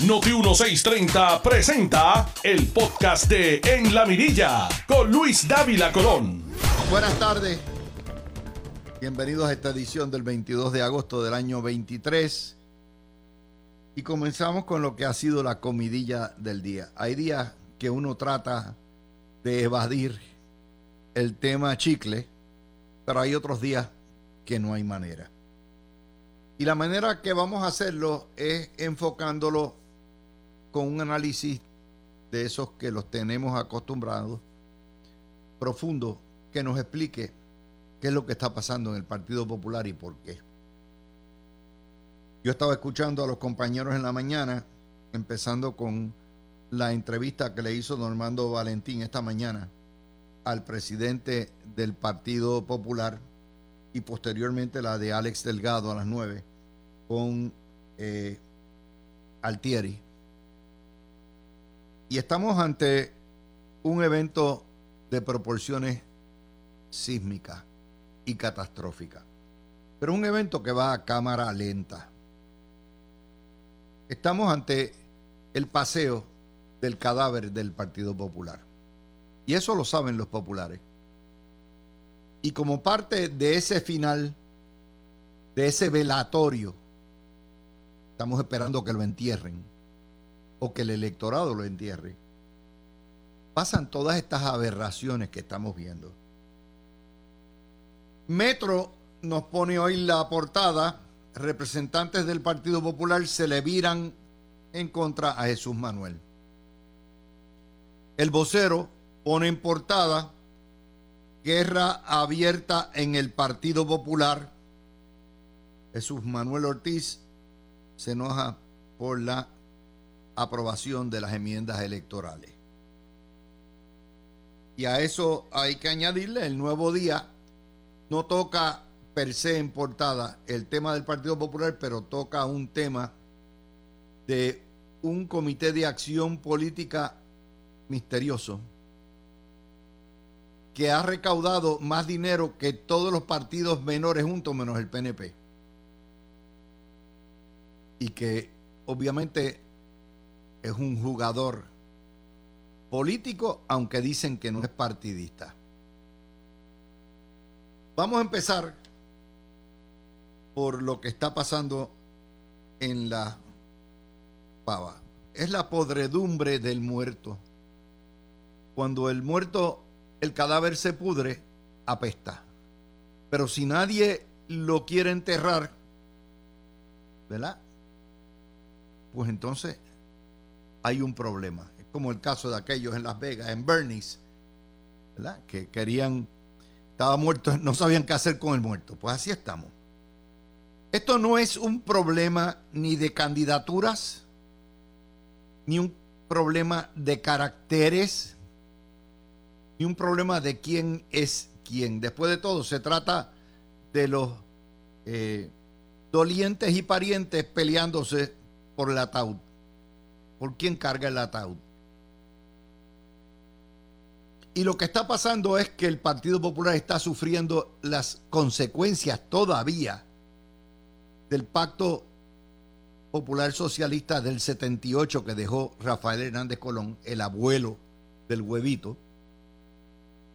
Noti 1630 presenta el podcast de En la Mirilla con Luis Dávila Colón. Buenas tardes. Bienvenidos a esta edición del 22 de agosto del año 23. Y comenzamos con lo que ha sido la comidilla del día. Hay días que uno trata de evadir el tema chicle, pero hay otros días que no hay manera. Y la manera que vamos a hacerlo es enfocándolo con un análisis de esos que los tenemos acostumbrados, profundo, que nos explique qué es lo que está pasando en el Partido Popular y por qué. Yo estaba escuchando a los compañeros en la mañana, empezando con la entrevista que le hizo Normando Valentín esta mañana al presidente del Partido Popular y posteriormente la de Alex Delgado a las 9 con eh, Altieri. Y estamos ante un evento de proporciones sísmicas y catastróficas. Pero un evento que va a cámara lenta. Estamos ante el paseo del cadáver del Partido Popular. Y eso lo saben los populares. Y como parte de ese final, de ese velatorio, estamos esperando que lo entierren o que el electorado lo entierre, pasan todas estas aberraciones que estamos viendo. Metro nos pone hoy la portada, representantes del Partido Popular se le viran en contra a Jesús Manuel. El vocero pone en portada guerra abierta en el Partido Popular. Jesús Manuel Ortiz se enoja por la aprobación de las enmiendas electorales. Y a eso hay que añadirle el nuevo día. No toca per se en portada el tema del Partido Popular, pero toca un tema de un comité de acción política misterioso que ha recaudado más dinero que todos los partidos menores juntos menos el PNP. Y que obviamente es un jugador político, aunque dicen que no es partidista. Vamos a empezar por lo que está pasando en la pava. Es la podredumbre del muerto. Cuando el muerto, el cadáver se pudre, apesta. Pero si nadie lo quiere enterrar, ¿verdad? Pues entonces hay un problema. Es como el caso de aquellos en Las Vegas, en Bernie's, ¿verdad? Que querían, estaba muerto, no sabían qué hacer con el muerto. Pues así estamos. Esto no es un problema ni de candidaturas, ni un problema de caracteres, ni un problema de quién es quién. Después de todo, se trata de los eh, dolientes y parientes peleándose por el ataúd por quién carga el ataúd. Y lo que está pasando es que el Partido Popular está sufriendo las consecuencias todavía del pacto popular socialista del 78 que dejó Rafael Hernández Colón, el abuelo del huevito,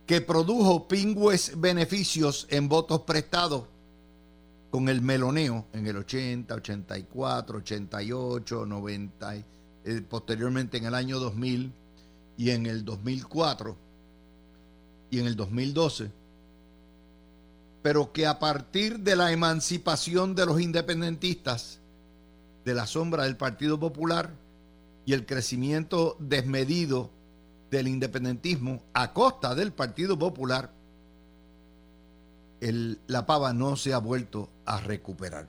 que produjo pingües beneficios en votos prestados con el meloneo en el 80, 84, 88, 90 eh, posteriormente en el año 2000 y en el 2004 y en el 2012, pero que a partir de la emancipación de los independentistas, de la sombra del Partido Popular y el crecimiento desmedido del independentismo a costa del Partido Popular, la pava no se ha vuelto a recuperar.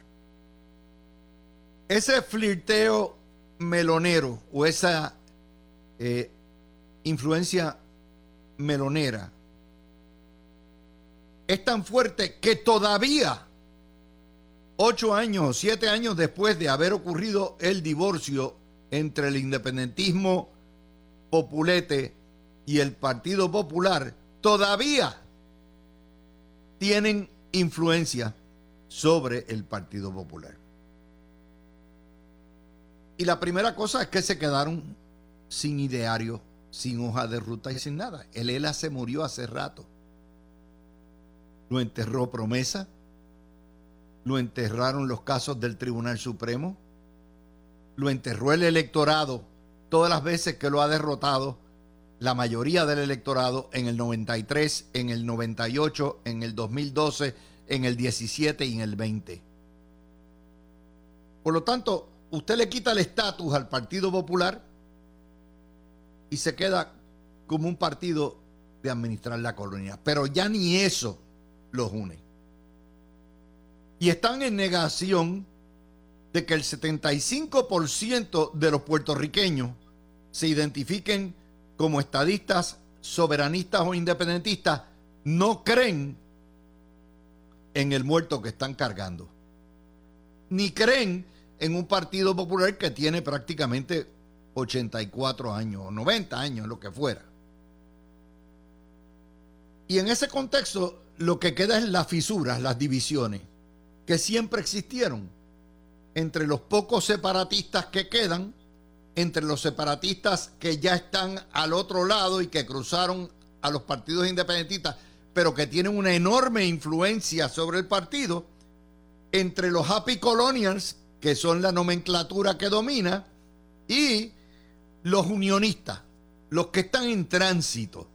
Ese flirteo melonero o esa eh, influencia melonera es tan fuerte que todavía, ocho años siete años después de haber ocurrido el divorcio entre el independentismo populete y el Partido Popular, todavía tienen influencia sobre el Partido Popular. Y la primera cosa es que se quedaron sin ideario, sin hoja de ruta y sin nada. El ELA se murió hace rato. Lo enterró promesa, lo enterraron los casos del Tribunal Supremo, lo enterró el electorado todas las veces que lo ha derrotado la mayoría del electorado en el 93, en el 98, en el 2012, en el 17 y en el 20. Por lo tanto, usted le quita el estatus al Partido Popular y se queda como un partido de administrar la colonia. Pero ya ni eso los une. Y están en negación de que el 75% de los puertorriqueños se identifiquen como estadistas, soberanistas o independentistas, no creen en el muerto que están cargando. Ni creen en un partido popular que tiene prácticamente 84 años o 90 años, lo que fuera. Y en ese contexto lo que queda es las fisuras, las divisiones, que siempre existieron entre los pocos separatistas que quedan, entre los separatistas que ya están al otro lado y que cruzaron a los partidos independentistas, pero que tienen una enorme influencia sobre el partido, entre los happy colonials, que son la nomenclatura que domina, y los unionistas, los que están en tránsito,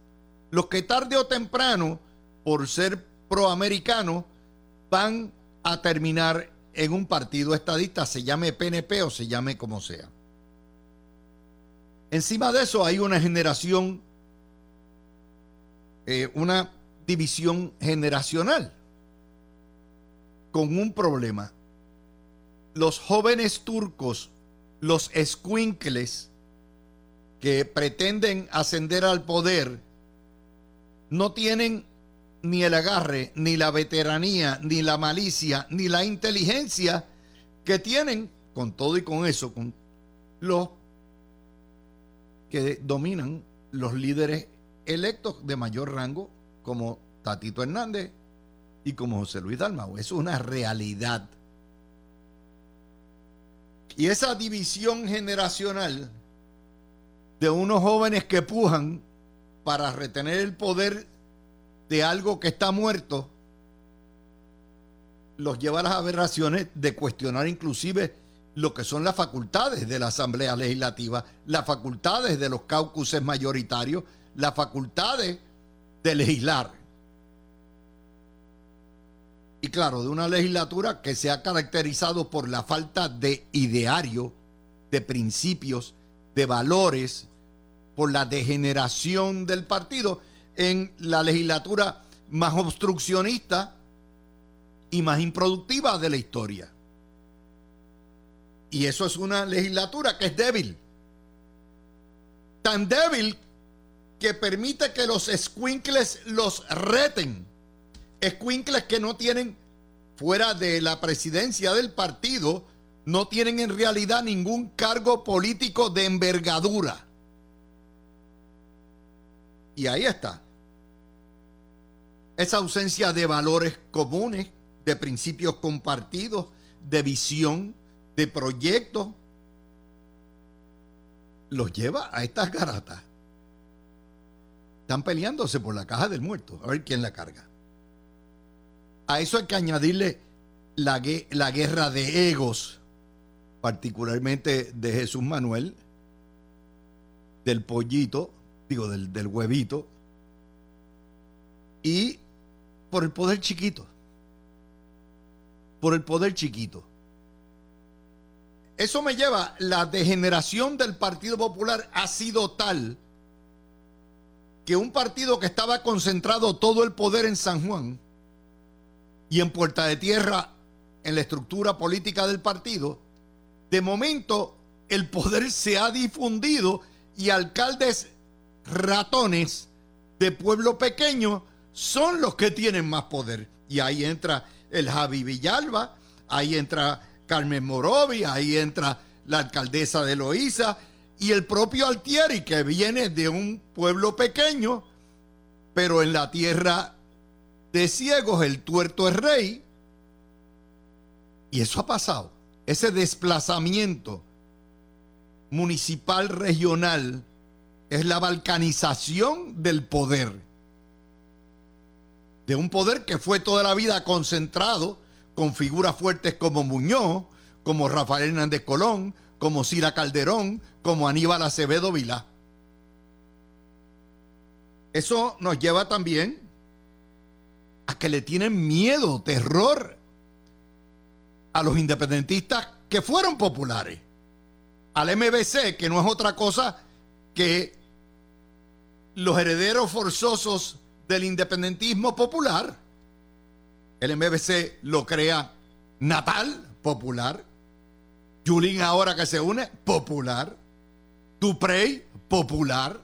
los que tarde o temprano, por ser proamericanos, van a terminar en un partido estadista, se llame PNP o se llame como sea. Encima de eso hay una generación, eh, una división generacional con un problema. Los jóvenes turcos, los escuincles que pretenden ascender al poder, no tienen ni el agarre, ni la veteranía, ni la malicia, ni la inteligencia que tienen, con todo y con eso, con los que dominan los líderes electos de mayor rango, como Tatito Hernández y como José Luis Dalmau. Es una realidad. Y esa división generacional de unos jóvenes que pujan para retener el poder de algo que está muerto, los lleva a las aberraciones de cuestionar inclusive lo que son las facultades de la Asamblea Legislativa, las facultades de los caucuses mayoritarios, las facultades de legislar. Y claro, de una legislatura que se ha caracterizado por la falta de ideario, de principios, de valores, por la degeneración del partido en la legislatura más obstruccionista y más improductiva de la historia. Y eso es una legislatura que es débil. Tan débil que permite que los escuincles los reten. Escuincles que no tienen, fuera de la presidencia del partido, no tienen en realidad ningún cargo político de envergadura. Y ahí está. Esa ausencia de valores comunes, de principios compartidos, de visión, de proyectos, los lleva a estas garatas. Están peleándose por la caja del muerto, a ver quién la carga. A eso hay que añadirle la, la guerra de egos, particularmente de Jesús Manuel, del pollito, digo, del, del huevito, y por el poder chiquito. Por el poder chiquito. Eso me lleva, la degeneración del Partido Popular ha sido tal que un partido que estaba concentrado todo el poder en San Juan y en Puerta de Tierra en la estructura política del partido, de momento el poder se ha difundido y alcaldes ratones de pueblo pequeño son los que tienen más poder. Y ahí entra el Javi Villalba, ahí entra Carmen Morovi, ahí entra la alcaldesa de Loíza y el propio Altieri, que viene de un pueblo pequeño, pero en la tierra de ciegos el tuerto es rey. Y eso ha pasado, ese desplazamiento municipal regional es la balcanización del poder. De un poder que fue toda la vida concentrado con figuras fuertes como Muñoz, como Rafael Hernández Colón, como Cira Calderón, como Aníbal Acevedo Vilá. Eso nos lleva también a que le tienen miedo, terror a los independentistas que fueron populares. Al MBC, que no es otra cosa que los herederos forzosos del independentismo popular. El MBC lo crea Natal, popular. Julín ahora que se une, popular. Duprey, popular.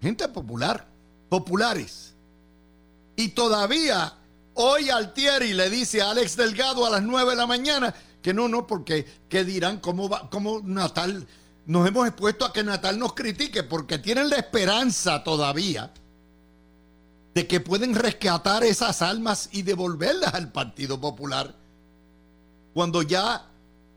Gente popular, populares. Y todavía hoy Altieri le dice a Alex Delgado a las 9 de la mañana que no, no, porque ¿qué dirán? ¿Cómo, va, cómo Natal? Nos hemos expuesto a que Natal nos critique porque tienen la esperanza todavía de que pueden rescatar esas almas y devolverlas al Partido Popular. Cuando ya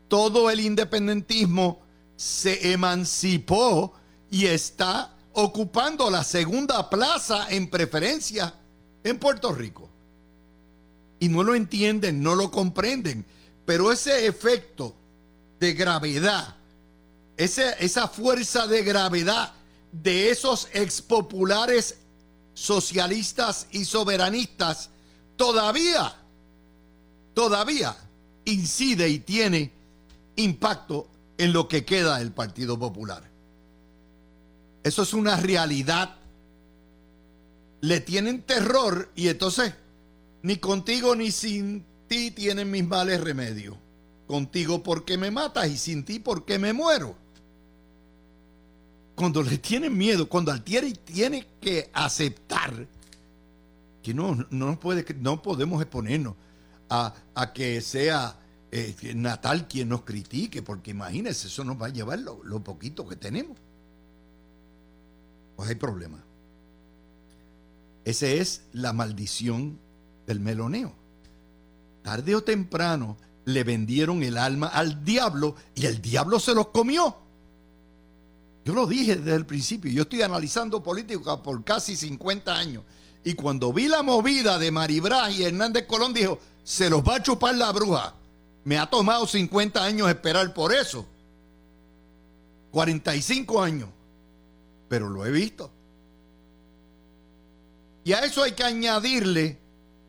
todo el independentismo se emancipó y está ocupando la segunda plaza en preferencia en Puerto Rico. Y no lo entienden, no lo comprenden. Pero ese efecto de gravedad, esa fuerza de gravedad de esos expopulares socialistas y soberanistas, todavía, todavía incide y tiene impacto en lo que queda del Partido Popular. Eso es una realidad. Le tienen terror y entonces ni contigo ni sin ti tienen mis males remedios. Contigo porque me matas y sin ti porque me muero. Cuando le tienen miedo, cuando Altieri tiene que aceptar que no, no, puede, no podemos exponernos a, que sea eh, Natal quien nos critique, porque imagínense, eso nos va a llevar lo poquito que tenemos pues hay problema. Esa es la maldición del meloneo. Tarde o temprano le vendieron el alma al diablo y el diablo se los comió. Yo lo dije desde el principio, yo estoy analizando política por casi 50 años. Y cuando vi la movida de Maribra y Hernández Colón, dijo, se los va a chupar la bruja. Me ha tomado 50 años esperar por eso. 45 años pero lo he visto. Y a eso hay que añadirle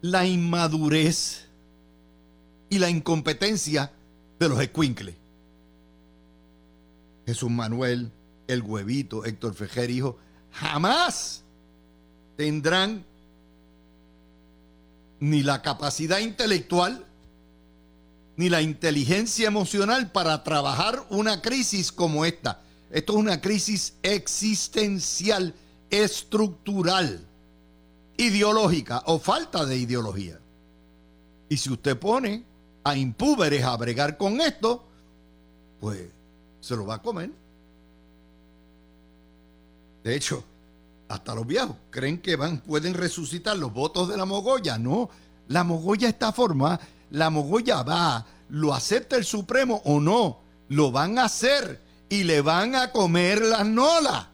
la inmadurez y la incompetencia de los escuincles. Jesús Manuel, el huevito, Héctor Fejer, hijo, jamás tendrán ni la capacidad intelectual ni la inteligencia emocional para trabajar una crisis como esta. Esto es una crisis existencial, estructural, ideológica o falta de ideología. Y si usted pone a impúberes a bregar con esto, pues se lo va a comer. De hecho, hasta los viejos creen que van, pueden resucitar los votos de la mogolla. No, la mogolla está formada, la mogolla va, lo acepta el Supremo o no, lo van a hacer y le van a comer las nolas.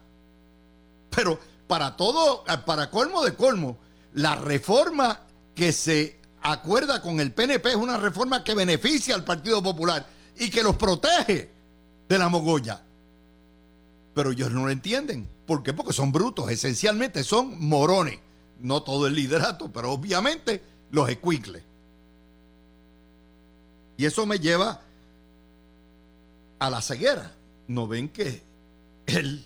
Pero para todo, para colmo de colmo, la reforma que se acuerda con el PNP es una reforma que beneficia al Partido Popular y que los protege de la mogolla. Pero ellos no lo entienden. ¿Por qué? Porque son brutos, esencialmente son morones. No todo el liderato, pero obviamente los escuicles. Y eso me lleva a la ceguera no ven que el,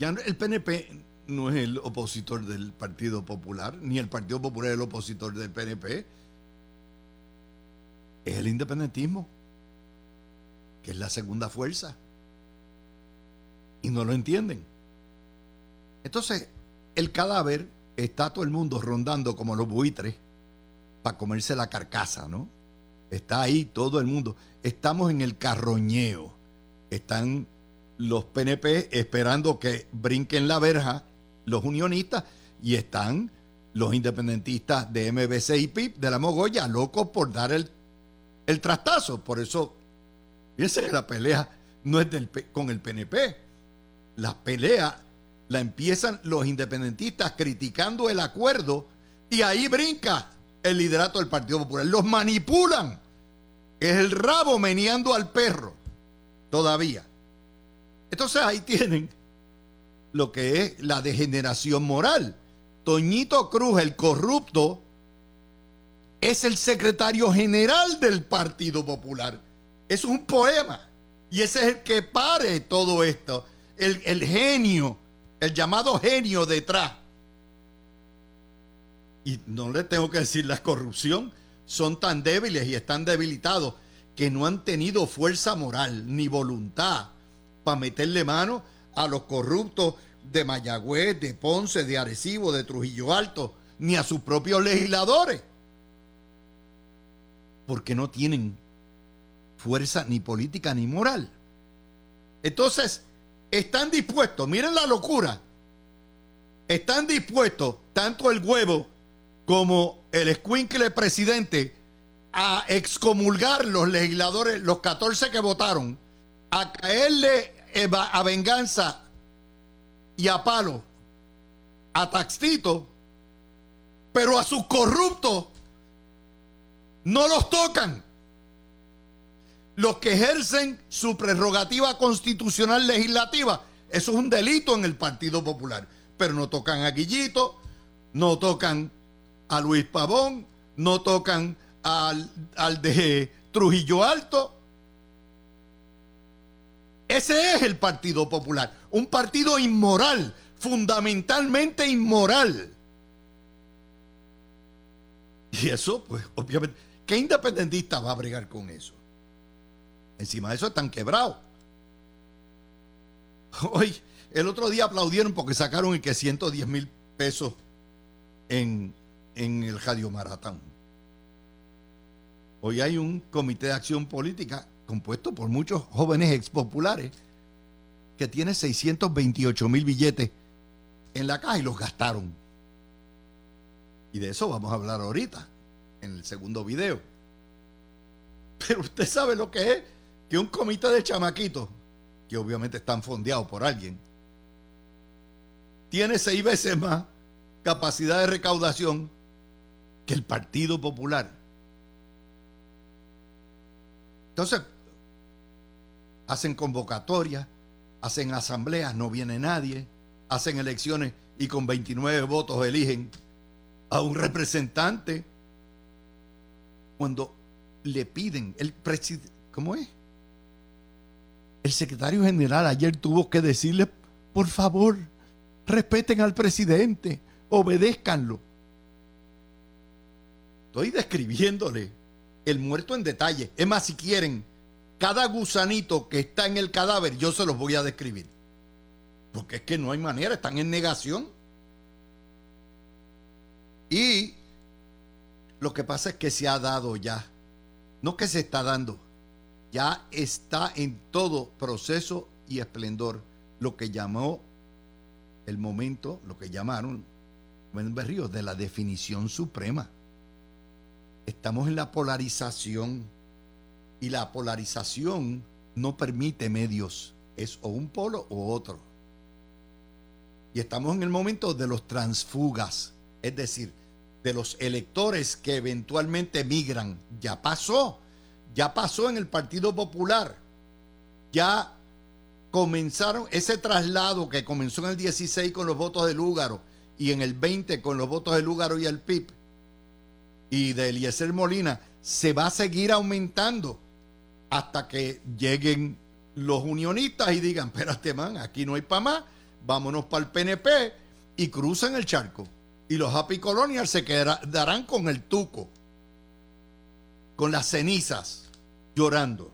ya el PNP no es el opositor del Partido Popular, ni el Partido Popular es el opositor del PNP. Es el independentismo, que es la segunda fuerza. Y no lo entienden. Entonces, el cadáver está todo el mundo rondando como los buitres para comerse la carcasa, ¿no? Está ahí todo el mundo. Estamos en el carroñeo están los PNP esperando que brinquen la verja los unionistas y están los independentistas de MBC y PIP de la Mogoya locos por dar el, el trastazo. Por eso, fíjense la pelea no es del, con el PNP. La pelea la empiezan los independentistas criticando el acuerdo y ahí brinca el liderato del Partido Popular. Los manipulan. Es el rabo meneando al perro todavía. Entonces ahí tienen lo que es la degeneración moral. Toñito Cruz, el corrupto, es el secretario general del Partido Popular. Es un poema. Y ese es el que pare todo esto. El, genio, el llamado genio detrás. Y no le tengo que decir, la corrupción son tan débiles y están debilitados que no han tenido fuerza moral ni voluntad para meterle mano a los corruptos de Mayagüez, de Ponce, de Arecibo, de Trujillo Alto, ni a sus propios legisladores. Porque no tienen fuerza ni política ni moral. Entonces, están dispuestos, miren la locura, están dispuestos tanto el huevo como el escuincle presidente a excomulgar los legisladores, los 14 que votaron, a caerle a venganza y a palo a Taxito, pero a sus corruptos no los tocan. Los que ejercen su prerrogativa constitucional legislativa, eso es un delito en el Partido Popular. Pero no tocan a Guillito, no tocan a Luis Pavón, no tocan al, al de Trujillo Alto. Ese es el Partido Popular, un partido inmoral, fundamentalmente inmoral. Y eso, pues, obviamente, ¿qué independentista va a bregar con eso? Encima de eso están quebrados. Hoy, el otro día aplaudieron porque sacaron y que 110 mil pesos en, en el Radio Maratón. Hoy hay un comité de acción política compuesto por muchos jóvenes expopulares que tiene 628 mil billetes en la caja y los gastaron. Y de eso vamos a hablar ahorita, en el segundo video. Pero usted sabe lo que es que un comité de chamaquitos, que obviamente están fondeados por alguien, tiene seis veces más capacidad de recaudación que el Partido Popular. Entonces, hacen convocatorias, hacen asambleas, no viene nadie, hacen elecciones y con 29 votos eligen a un representante. Cuando le piden, el presidente, ¿cómo es? El secretario general ayer tuvo que decirle, por favor, respeten al presidente, obedézcanlo. Estoy describiéndole el muerto en detalle. Es más, si quieren, cada gusanito que está en el cadáver, yo se los voy a describir. Porque es que no hay manera, están en negación. Y lo que pasa es que se ha dado ya, no que se está dando, ya está en todo proceso y esplendor lo que llamó el momento, lo que llamaron en Berrío de la definición suprema. Estamos en la polarización y la polarización no permite medios, es o un polo o otro. Y estamos en el momento de los transfugas, es decir, de los electores que eventualmente migran. Ya pasó, ya pasó en el Partido Popular. Ya comenzaron ese traslado que comenzó en el 16 con los votos de Lúgaro y en el 20 con los votos de Lúgaro y el PIB y de Eliezer Molina, se va a seguir aumentando hasta que lleguen los unionistas y digan, espérate man, aquí no hay para más, vámonos para el PNP y cruzan el charco. Y los Happy Colonials se quedarán con el tuco, con las cenizas, llorando.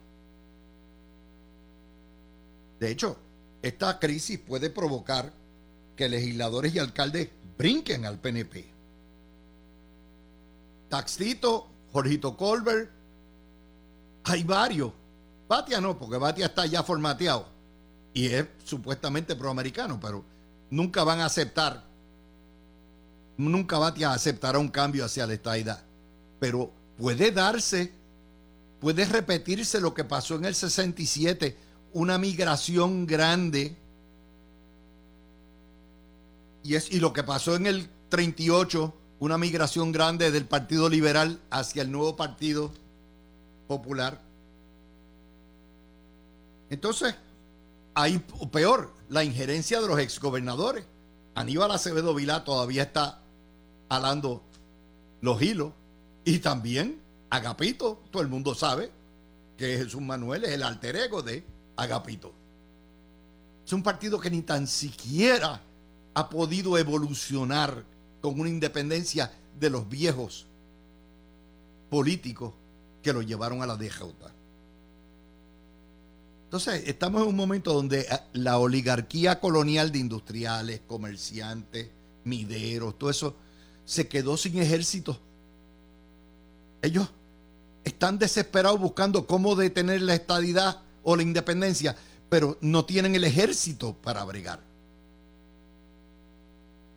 De hecho, esta crisis puede provocar que legisladores y alcaldes brinquen al PNP. Taxito, Jorgito Colbert, hay varios. Batia no, porque Batia está ya formateado y es supuestamente proamericano, pero nunca van a aceptar, nunca Batia aceptará un cambio hacia la estaidad. Pero puede darse, puede repetirse lo que pasó en el 67, una migración grande. Y, es, y lo que pasó en el 38, una migración grande del Partido Liberal hacia el nuevo Partido Popular. Entonces, hay peor, la injerencia de los exgobernadores. Aníbal Acevedo Vilá todavía está alando los hilos. Y también Agapito, todo el mundo sabe que Jesús Manuel es el alter ego de Agapito. Es un partido que ni tan siquiera ha podido evolucionar con una independencia de los viejos políticos que lo llevaron a la DJ. Entonces, estamos en un momento donde eh, la oligarquía colonial de industriales, comerciantes, mideros, todo eso, se quedó sin ejército. Ellos están desesperados buscando cómo detener la estadidad o la independencia, pero no tienen el ejército para bregar.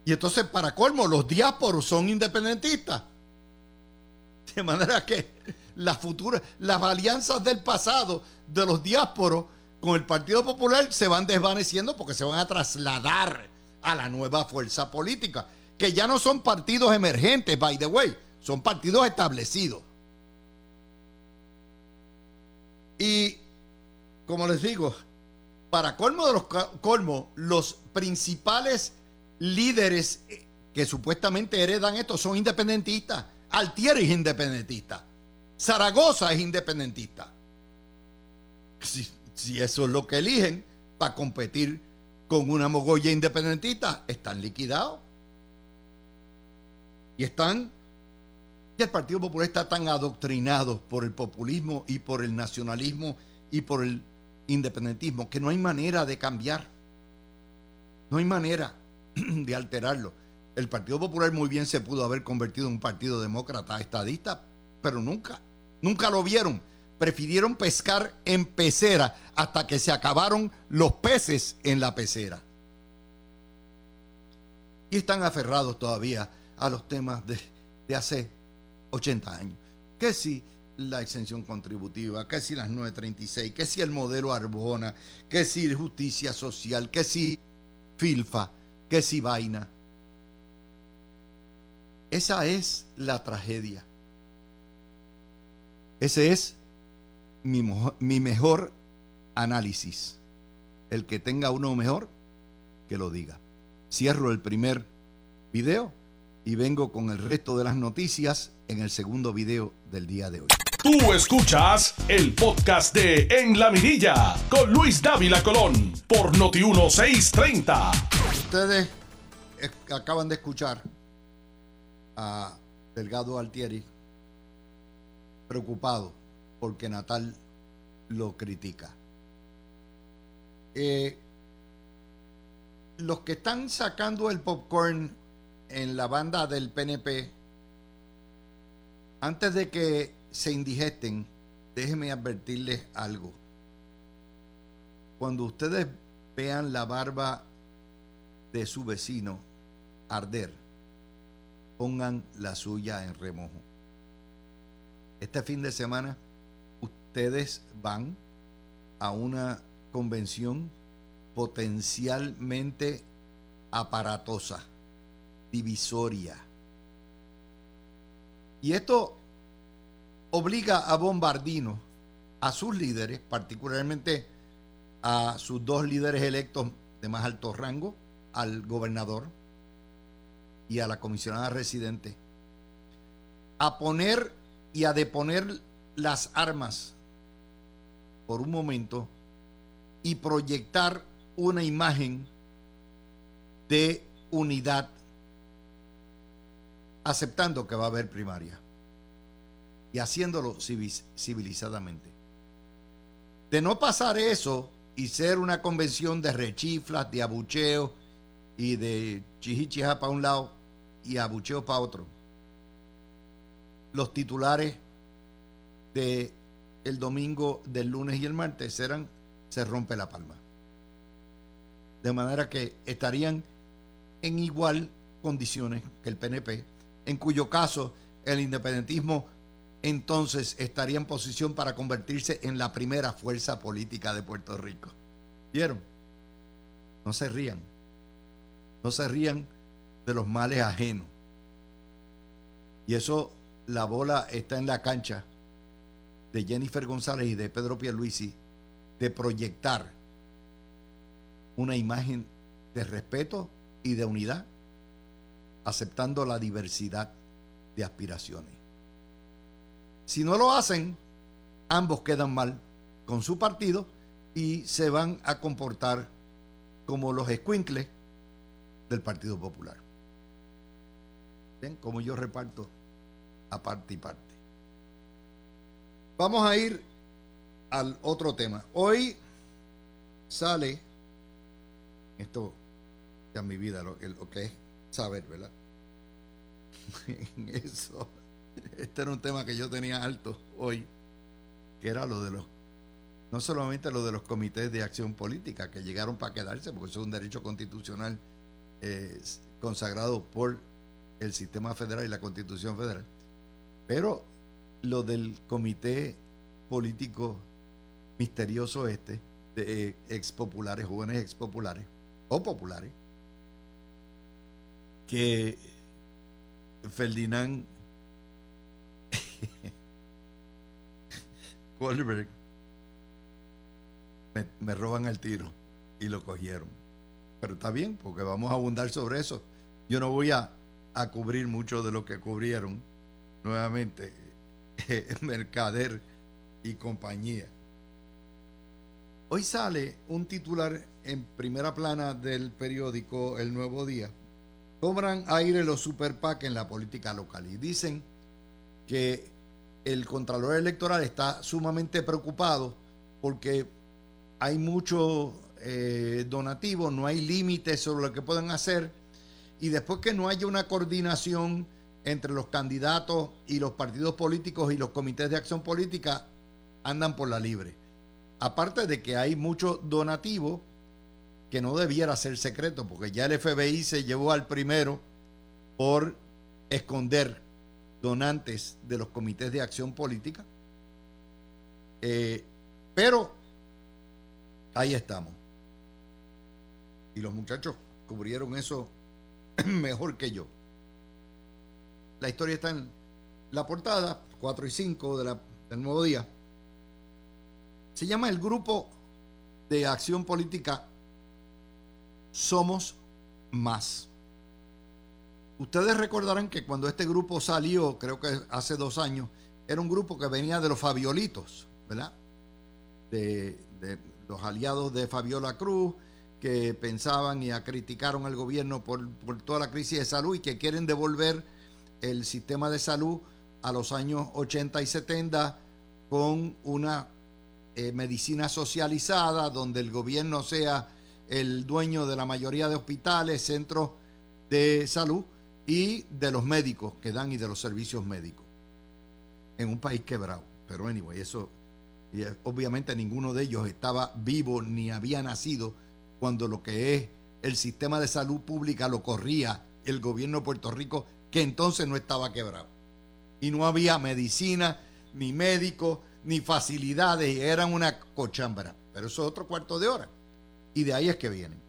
Y entonces, para colmo, los diásporos son independentistas. De manera que las futuras, las alianzas del pasado de los diásporos con el Partido Popular se van desvaneciendo porque se van a trasladar a la nueva fuerza política, que ya no son partidos emergentes, by the way, son partidos establecidos. Y, como les digo, para colmo de los colmos, los principales líderes que supuestamente heredan esto son independentistas. Altieri es independentista. Zaragoza es independentista. Si, eso es lo que eligen para competir con una mogolla independentista, están liquidados. Y están. Y el Partido Popular está tan adoctrinado por el populismo y por el nacionalismo y por el independentismo que no hay manera de cambiar. No hay manera de alterarlo. El Partido Popular muy bien se pudo haber convertido en un partido demócrata estadista, pero nunca, nunca lo vieron. Prefirieron pescar en pecera hasta que se acabaron los peces en la pecera. Y están aferrados todavía a los temas de, hace 80 años. Que si la exención contributiva, que si las 936, que si el modelo Arbona, que si justicia social, que si Filfa, que si vaina. Esa es la tragedia. Ese es mi, mi mejor análisis. El que tenga uno mejor, que lo diga. Cierro el primer video y vengo con el resto de las noticias en el segundo video del día de hoy. Tú escuchas el podcast de En la Mirilla con Luis Dávila Colón por Noti 1630. Ustedes acaban de escuchar a Delgado Altieri preocupado porque Natal lo critica. Eh, los que están sacando el popcorn en la banda del PNP, antes de que se indigesten, déjenme advertirles algo. Cuando ustedes vean la barba de su vecino arder, pongan la suya en remojo. Este fin de semana ustedes van a una convención potencialmente aparatosa, divisoria. Y esto obliga a Bombardino, a sus líderes, particularmente a sus dos líderes electos de más alto rango, al gobernador y a la comisionada residente, a poner y a deponer las armas por un momento y proyectar una imagen de unidad, aceptando que va a haber primaria y haciéndolo civilizadamente. De no pasar eso y ser una convención de rechiflas, de abucheo y de chichichija para un lado y abucheo para otro, los titulares de el domingo, del lunes y el martes serán se rompe la palma. De manera que estarían en igual condiciones que el PNP, en cuyo caso el independentismo entonces estaría en posición para convertirse en la primera fuerza política de Puerto Rico. ¿Vieron? No se rían. No se rían de los males ajenos. Y eso, la bola está en la cancha de Jennifer González y de Pedro Pierluisi de proyectar una imagen de respeto y de unidad, aceptando la diversidad de aspiraciones. Si no lo hacen, ambos quedan mal con su partido y se van a comportar como los escuincles del Partido Popular. ¿Ven cómo yo reparto a parte y parte? Vamos a ir al otro tema. Hoy sale, esto ya mi vida, lo, lo que es saber, ¿verdad? Eso este era un tema que yo tenía alto hoy, que era lo de los, no solamente lo de los comités de acción política que llegaron para quedarse, porque eso es un derecho constitucional eh, consagrado por el sistema federal y la constitución federal, pero lo del comité político misterioso este, de eh, ex populares, jóvenes ex populares o populares, que Ferdinand Goldberg me, roban el tiro y lo cogieron. Pero está bien, porque vamos a abundar sobre eso. Yo no voy a, a cubrir mucho de lo que cubrieron nuevamente Mercader y compañía. Hoy sale un titular en primera plana del periódico El Nuevo Día. Cobran aire los super en la política local y dicen que el Contralor Electoral está sumamente preocupado porque hay mucho eh, donativo, no hay límites sobre lo que pueden hacer y después que no haya una coordinación entre los candidatos y los partidos políticos y los comités de acción política, andan por la libre. Aparte de que hay mucho donativo que no debiera ser secreto, porque ya el FBI se llevó al primero por esconder donantes de los comités de acción política. Eh, pero ahí estamos. Y los muchachos cubrieron eso mejor que yo. La historia está en la portada, 4 y 5 de del nuevo día. Se llama el grupo de acción política Somos Más. Ustedes recordarán que cuando este grupo salió, creo que hace dos años, era un grupo que venía de los Fabiolitos, ¿verdad? De, los aliados de Fabiola Cruz, que pensaban y criticaron al gobierno por, toda la crisis de salud y que quieren devolver el sistema de salud a los años 80 y 70 con una eh, medicina socializada, donde el gobierno sea el dueño de la mayoría de hospitales, centros de salud y de los médicos que dan y de los servicios médicos en un país quebrado. Pero anyway, eso, y obviamente ninguno de ellos estaba vivo ni había nacido cuando lo que es el sistema de salud pública lo corría el gobierno de Puerto Rico, que entonces no estaba quebrado. Y no había medicina, ni médicos, ni facilidades, eran una cochambra. Pero eso es otro cuarto de hora. Y de ahí es que vienen.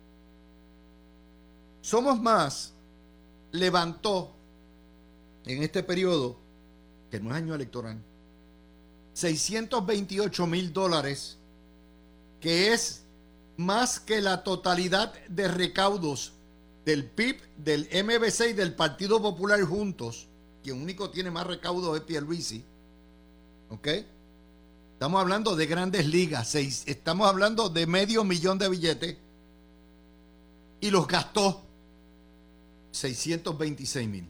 Somos más levantó en este periodo, que no es año electoral, 628 mil dólares, que es más que la totalidad de recaudos del PIB, del MBC y del Partido Popular juntos, quien único tiene más recaudos es Pierluisi. ¿Ok? Estamos hablando de grandes ligas, estamos hablando de medio millón de billetes y los gastó 626 mil.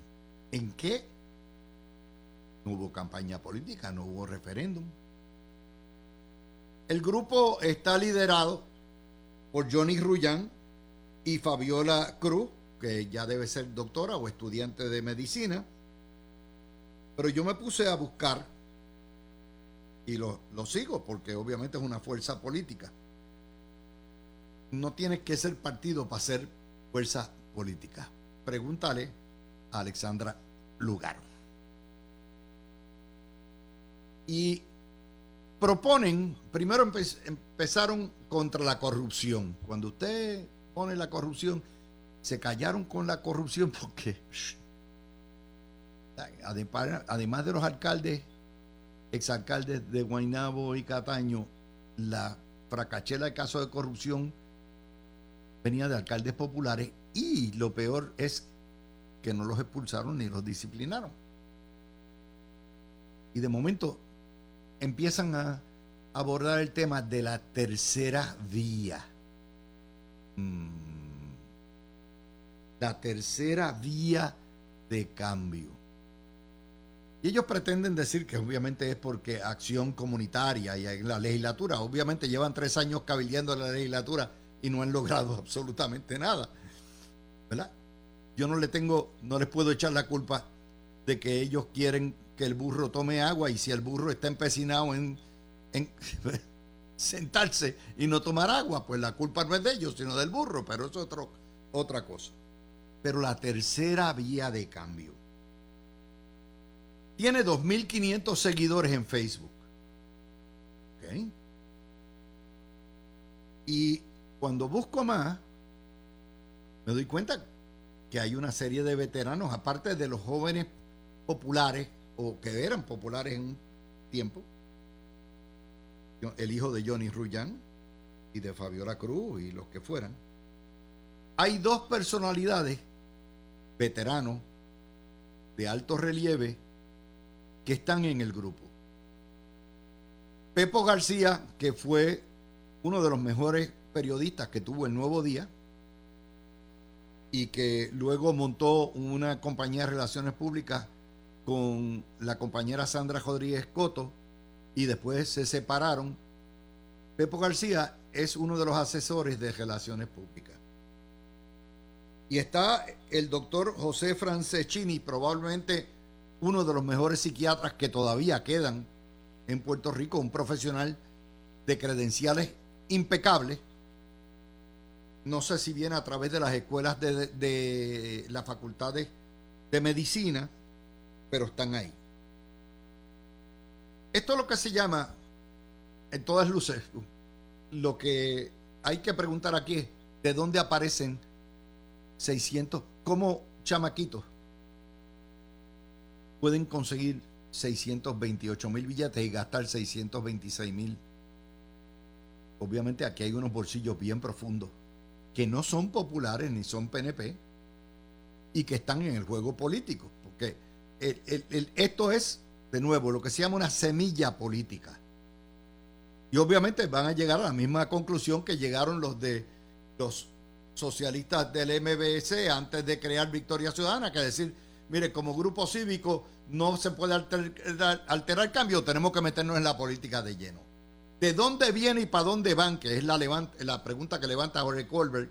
¿En qué? No hubo campaña política, no hubo referéndum. El grupo está liderado por Johnny Rullán y Fabiola Cruz, que ya debe ser doctora o estudiante de medicina. Pero yo me puse a buscar y lo, lo sigo porque obviamente es una fuerza política. No tienes que ser partido para ser fuerza política. Pregúntale a Alexandra Lugar. y proponen, primero empezaron contra la corrupción. Cuando usted pone la corrupción, se callaron con la corrupción porque además de los alcaldes, exalcaldes de Guaynabo y Cataño, la fracachela de casos de corrupción venía de alcaldes populares y lo peor es que no los expulsaron ni los disciplinaron. Y de momento empiezan a abordar el tema de la tercera vía. Mm. La tercera vía de cambio. Y ellos pretenden decir que obviamente es porque acción comunitaria y en la legislatura, obviamente llevan tres años cabildeando la legislatura y no han logrado absolutamente nada. ¿Verdad? Yo no le tengo, no les puedo echar la culpa de que ellos quieren que el burro tome agua y si el burro está empecinado en, sentarse y no tomar agua, pues la culpa no es de ellos, sino del burro, pero es otro, otra cosa. Pero la tercera vía de cambio tiene 2.500 seguidores en Facebook. Y cuando busco más, me doy cuenta que hay una serie de veteranos, aparte de los jóvenes populares o que eran populares en un tiempo, el hijo de Johnny Rullán y de Fabiola Cruz y los que fueran, hay dos personalidades, veteranos, de alto relieve, que están en el grupo. Pepo García, que fue uno de los mejores periodistas que tuvo el Nuevo Día y que luego montó una compañía de relaciones públicas con la compañera Sandra Rodríguez Coto y después se separaron. Pepo García es uno de los asesores de relaciones públicas. Y está el doctor José Francescini, probablemente uno de los mejores psiquiatras que todavía quedan en Puerto Rico, un profesional de credenciales impecables. No sé si viene a través de las escuelas de, de las facultades de medicina pero están ahí. Esto es lo que se llama, en todas luces, lo que hay que preguntar aquí es, ¿de dónde aparecen 600? ¿Cómo chamaquitos pueden conseguir 628 mil billetes y gastar 626 mil? Obviamente aquí hay unos bolsillos bien profundos que no son populares ni son PNP y que están en el juego político, esto es, de nuevo, lo que se llama una semilla política. Y obviamente van a llegar a la misma conclusión que llegaron los de los socialistas del MBS antes de crear Victoria Ciudadana, que decir, mire, como grupo cívico no se puede alterar, alterar cambio, tenemos que meternos en la política de lleno. ¿De dónde viene y para dónde van? Que es la, la pregunta que levanta Jorge Colbert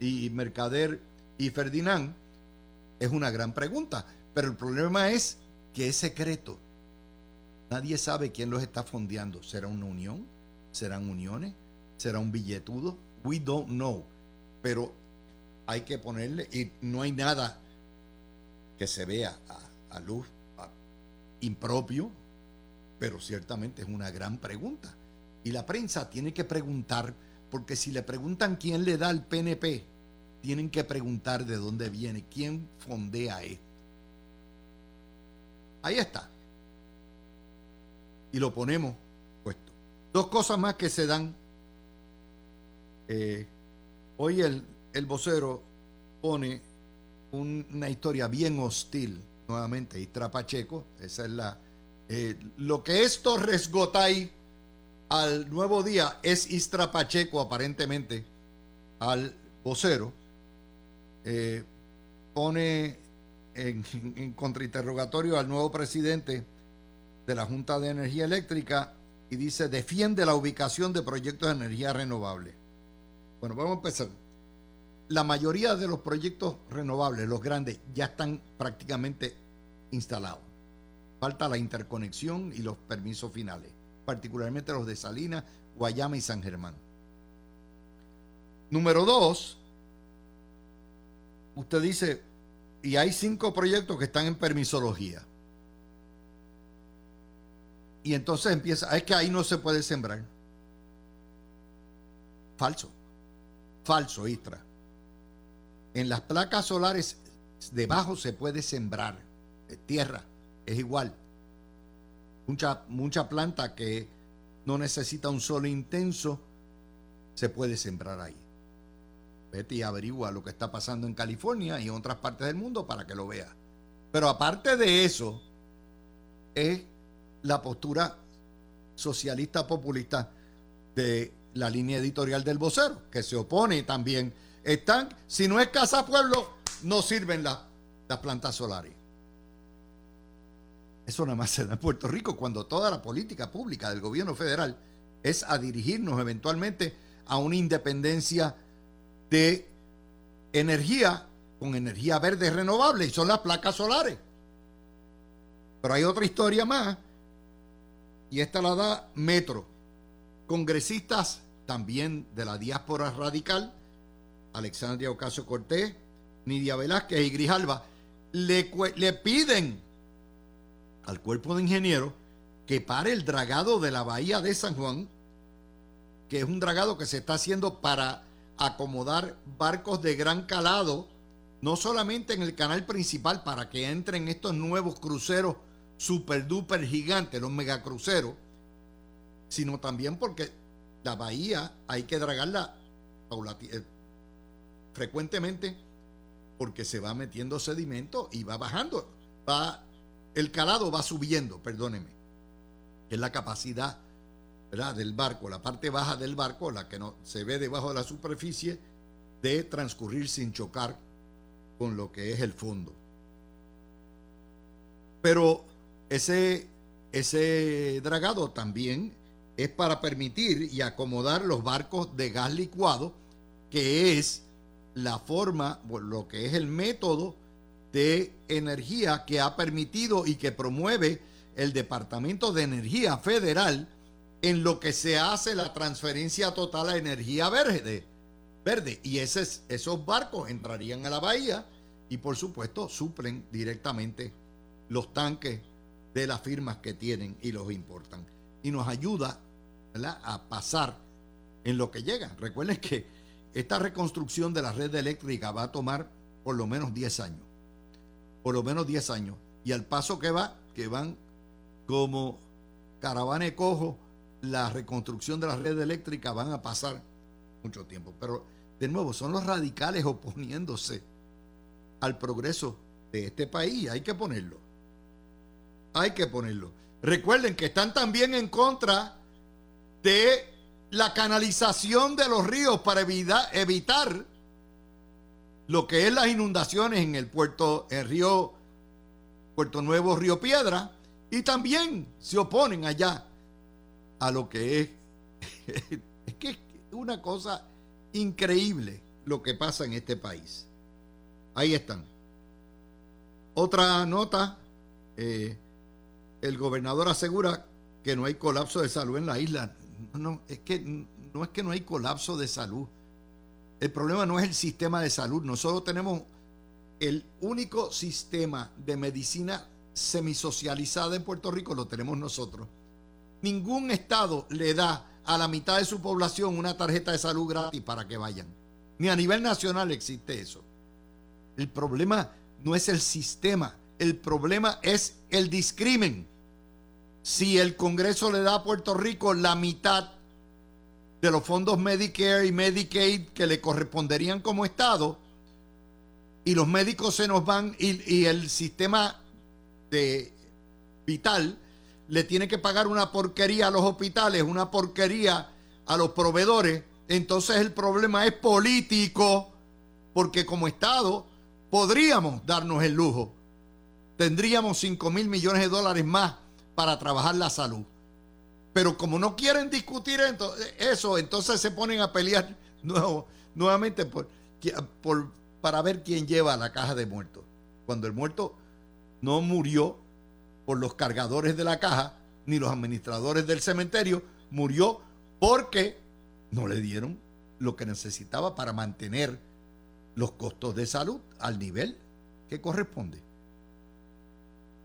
y Mercader y Ferdinand. Es una gran pregunta. Pero el problema es que es secreto. Nadie sabe quién los está fondeando. ¿Será una unión? ¿Serán uniones? ¿Será un billetudo? We don't know. Pero hay que ponerle, y no hay nada que se vea a, luz impropio, pero ciertamente es una gran pregunta. Y la prensa tiene que preguntar, porque si le preguntan quién le da al PNP, tienen que preguntar de dónde viene, quién fondea esto. Ahí está. Y lo ponemos puesto. Dos cosas más que se dan. Eh, hoy el, el, vocero pone una historia bien hostil nuevamente. Y Trapacheco, esa es la. Eh, lo que es Torres Gotay al nuevo día es Istra Pacheco, aparentemente, al vocero. Eh, pone en, contrainterrogatorio al nuevo presidente de la Junta de Energía Eléctrica y dice, defiende la ubicación de proyectos de energía renovable. Bueno, vamos a empezar. La mayoría de los proyectos renovables, los grandes, ya están prácticamente instalados. Falta la interconexión y los permisos finales, particularmente los de Salinas, Guayama y San Germán. Número dos, usted dice, y hay cinco proyectos que están en permisología. Y entonces empieza, es que ahí no se puede sembrar. Falso. Falso, Istra. En las placas solares debajo se puede sembrar. Tierra, es igual. Mucha, mucha planta que no necesita un sol intenso se puede sembrar ahí. Vete y averigua lo que está pasando en California y en otras partes del mundo para que lo veas. Pero aparte de eso, es la postura socialista populista de la línea editorial del vocero, que se opone también. Están, si no es casa pueblo, no sirven las, las plantas solares. Eso nada más se da en Puerto Rico cuando toda la política pública del gobierno federal es a dirigirnos eventualmente a una independencia de energía con energía verde renovable y son las placas solares. Pero hay otra historia más y esta la da Metro. Congresistas también de la diáspora radical, Alexandria Ocasio Cortés, Nidia Velázquez y Grijalva, le, le piden al cuerpo de ingenieros que pare el dragado de la bahía de San Juan, que es un dragado que se está haciendo para acomodar barcos de gran calado, no solamente en el canal principal para que entren estos nuevos cruceros super duper gigantes, los megacruceros, sino también porque la bahía hay que dragarla eh, frecuentemente porque se va metiendo sedimento y va bajando, va el calado va subiendo, perdóneme, es la capacidad del barco, la parte baja del barco, la que no se ve debajo de la superficie, de transcurrir sin chocar con lo que es el fondo. Pero ese, ese dragado también es para permitir y acomodar los barcos de gas licuado, que es la forma, lo que es el método de energía que ha permitido y que promueve el Departamento de Energía Federal en lo que se hace la transferencia total a energía verde. verde. Y esos barcos entrarían a la bahía y por supuesto suplen directamente los tanques de las firmas que tienen y los importan. Y nos ayuda a pasar en lo que llega. Recuerden que esta reconstrucción de la red eléctrica va a tomar por lo menos 10 años. Por lo menos 10 años. Y al paso que va, que van como caravana cojo la reconstrucción de la red eléctrica van a pasar mucho tiempo. Pero de nuevo, son los radicales oponiéndose al progreso de este país. Hay que ponerlo. Hay que ponerlo. Recuerden que están también en contra de la canalización de los ríos para evitar, lo que es las inundaciones en el puerto, el río Puerto Nuevo, Río Piedra, y también se oponen allá a lo que es. es que es una cosa increíble lo que pasa en este país. Ahí están. Otra nota, eh, el gobernador asegura que no hay colapso de salud en la isla. No, es que no es que no hay colapso de salud. El problema no es el sistema de salud. Nosotros tenemos el único sistema de medicina semisocializada en Puerto Rico, lo tenemos nosotros. Ningún estado le da a la mitad de su población una tarjeta de salud gratis para que vayan. Ni a nivel nacional existe eso. El problema no es el sistema, el problema es el discrimen. Si el Congreso le da a Puerto Rico la mitad de los fondos Medicare y Medicaid que le corresponderían como Estado, y los médicos se nos van y, y el sistema de vital le tiene que pagar una porquería a los hospitales, una porquería a los proveedores, entonces el problema es político, porque como Estado podríamos darnos el lujo. Tendríamos 5 mil millones de dólares más para trabajar la salud. Pero como no quieren discutir eso, entonces se ponen a pelear nuevamente por, para ver quién lleva la caja de muertos. Cuando el muerto no murió por los cargadores de la caja ni los administradores del cementerio, murió porque no le dieron lo que necesitaba para mantener los costos de salud al nivel que corresponde.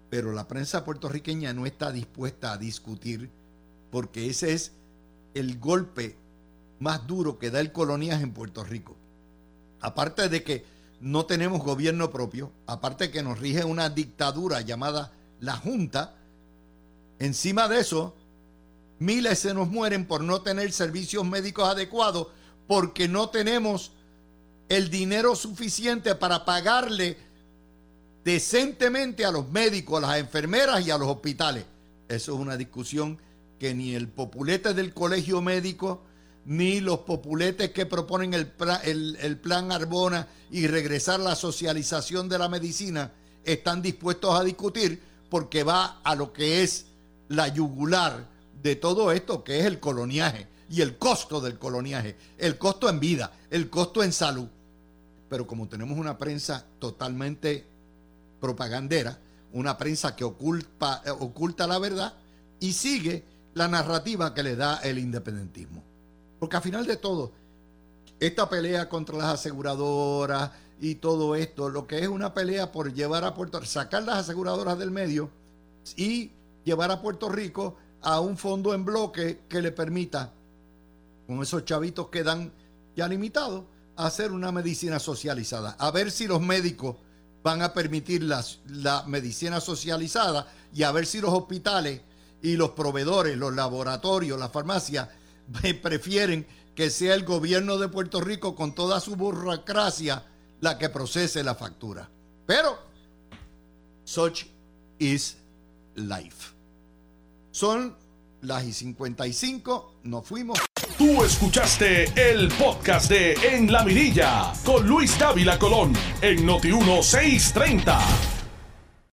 pero la prensa puertorriqueña no está dispuesta a discutir porque ese es el golpe más duro que da el coloniaje en Puerto Rico. Aparte de que no tenemos gobierno propio, aparte de que nos rige una dictadura llamada la Junta, encima de eso, miles se nos mueren por no tener servicios médicos adecuados, porque no tenemos el dinero suficiente para pagarle decentemente a los médicos, a las enfermeras y a los hospitales. Eso es una discusión que ni el populete del colegio médico, ni los populetes que proponen el, plan Arbona y regresar la socialización de la medicina están dispuestos a discutir porque va a lo que es la yugular de todo esto, que es el coloniaje y el costo del coloniaje, el costo en vida, el costo en salud. Pero como tenemos una prensa totalmente propagandera, una prensa que oculta, la verdad y sigue la narrativa que le da el independentismo. Porque al final de todo, esta pelea contra las aseguradoras y todo esto, lo que es una pelea por llevar a Puerto Rico, sacar las aseguradoras del medio y llevar a Puerto Rico a un fondo en bloque que le permita, con esos chavitos que dan ya limitados, hacer una medicina socializada. A ver si los médicos van a permitir la medicina socializada y a ver si los hospitales y los proveedores, los laboratorios, las farmacias prefieren que sea el gobierno de Puerto Rico con toda su burocracia la que procese la factura. Pero, such is life. Son las y 55, nos fuimos. Tú escuchaste el podcast de En la Mirilla con Luis Dávila Colón en Noti 1630.